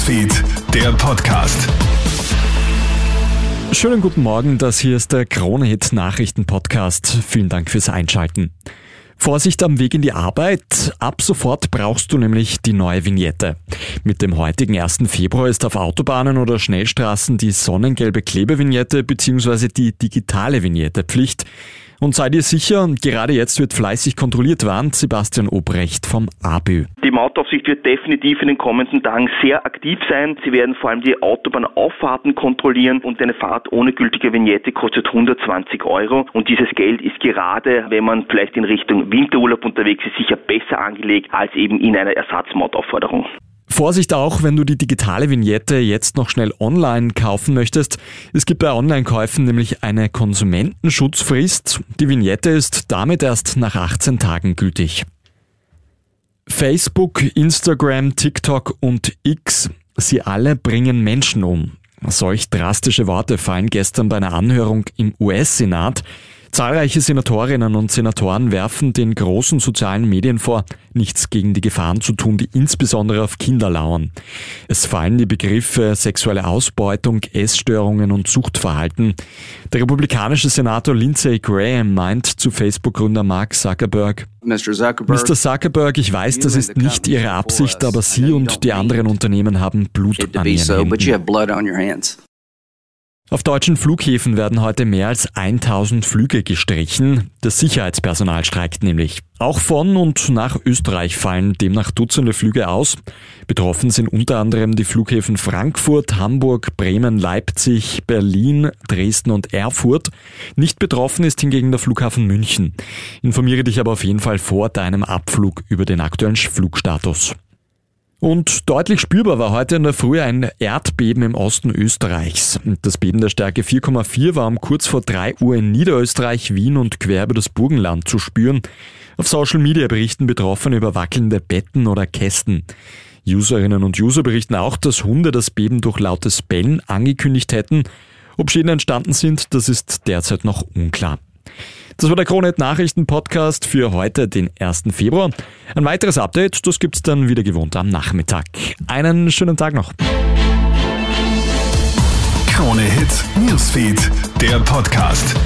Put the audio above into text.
Newsfeed, der Podcast. Schönen guten Morgen, das hier ist der Kronehit Nachrichten Podcast. Vielen Dank fürs Einschalten. Vorsicht am Weg in die Arbeit. Ab sofort brauchst du nämlich die neue Vignette. Mit dem heutigen 1. Februar ist auf Autobahnen oder Schnellstraßen die sonnengelbe Klebevignette bzw. die digitale Vignette Pflicht. Und sei dir sicher, gerade jetzt wird fleißig kontrolliert, warnt Sebastian Obrecht vom ABÜ. Die Mautaufsicht wird definitiv in den kommenden Tagen sehr aktiv sein. Sie werden vor allem die Autobahnauffahrten kontrollieren und eine Fahrt ohne gültige Vignette kostet 120 Euro. Und dieses Geld ist gerade, wenn man vielleicht in Richtung Winterurlaub unterwegs ist, sicher besser angelegt als eben in einer Ersatzmautaufforderung. Vorsicht auch, wenn du die digitale Vignette jetzt noch schnell online kaufen möchtest. Es gibt bei Online-Käufen nämlich eine Konsumentenschutzfrist. Die Vignette ist damit erst nach 18 Tagen gültig. Facebook, Instagram, TikTok und X, sie alle bringen Menschen um. Solch drastische Worte fallen gestern bei einer Anhörung im US-Senat. Zahlreiche Senatorinnen und Senatoren werfen den großen sozialen Medien vor, nichts gegen die Gefahren zu tun, die insbesondere auf Kinder lauern. Es fallen die Begriffe sexuelle Ausbeutung, Essstörungen und Suchtverhalten. Der republikanische Senator Lindsey Graham meint zu Facebook-Gründer Mark Zuckerberg, Mr. Zuckerberg, Mr. Zuckerberg, ich weiß, das ist nicht Ihre Absicht, aber Sie und die anderen Unternehmen haben Blut an Ihren Händen. Auf deutschen Flughäfen werden heute mehr als 1000 Flüge gestrichen. Das Sicherheitspersonal streikt nämlich. Auch von und nach Österreich fallen demnach Dutzende Flüge aus. Betroffen sind unter anderem die Flughäfen Frankfurt, Hamburg, Bremen, Leipzig, Berlin, Dresden und Erfurt. Nicht betroffen ist hingegen der Flughafen München. Informiere dich aber auf jeden Fall vor deinem Abflug über den aktuellen Flugstatus. Und deutlich spürbar war heute in der Früh ein Erdbeben im Osten Österreichs. Das Beben der Stärke 4,4 war um kurz vor 3 Uhr in Niederösterreich, Wien und quer über das Burgenland zu spüren. Auf Social Media berichten Betroffene über wackelnde Betten oder Kästen. Userinnen und User berichten auch, dass Hunde das Beben durch lautes Bellen angekündigt hätten. Ob Schäden entstanden sind, das ist derzeit noch unklar. Das war der Kronet Nachrichten Podcast für heute, den 1. Februar. Ein weiteres Update, das gibt's dann wieder gewohnt am Nachmittag. Einen schönen Tag noch. Krone Hits, Newsfeed, der Podcast.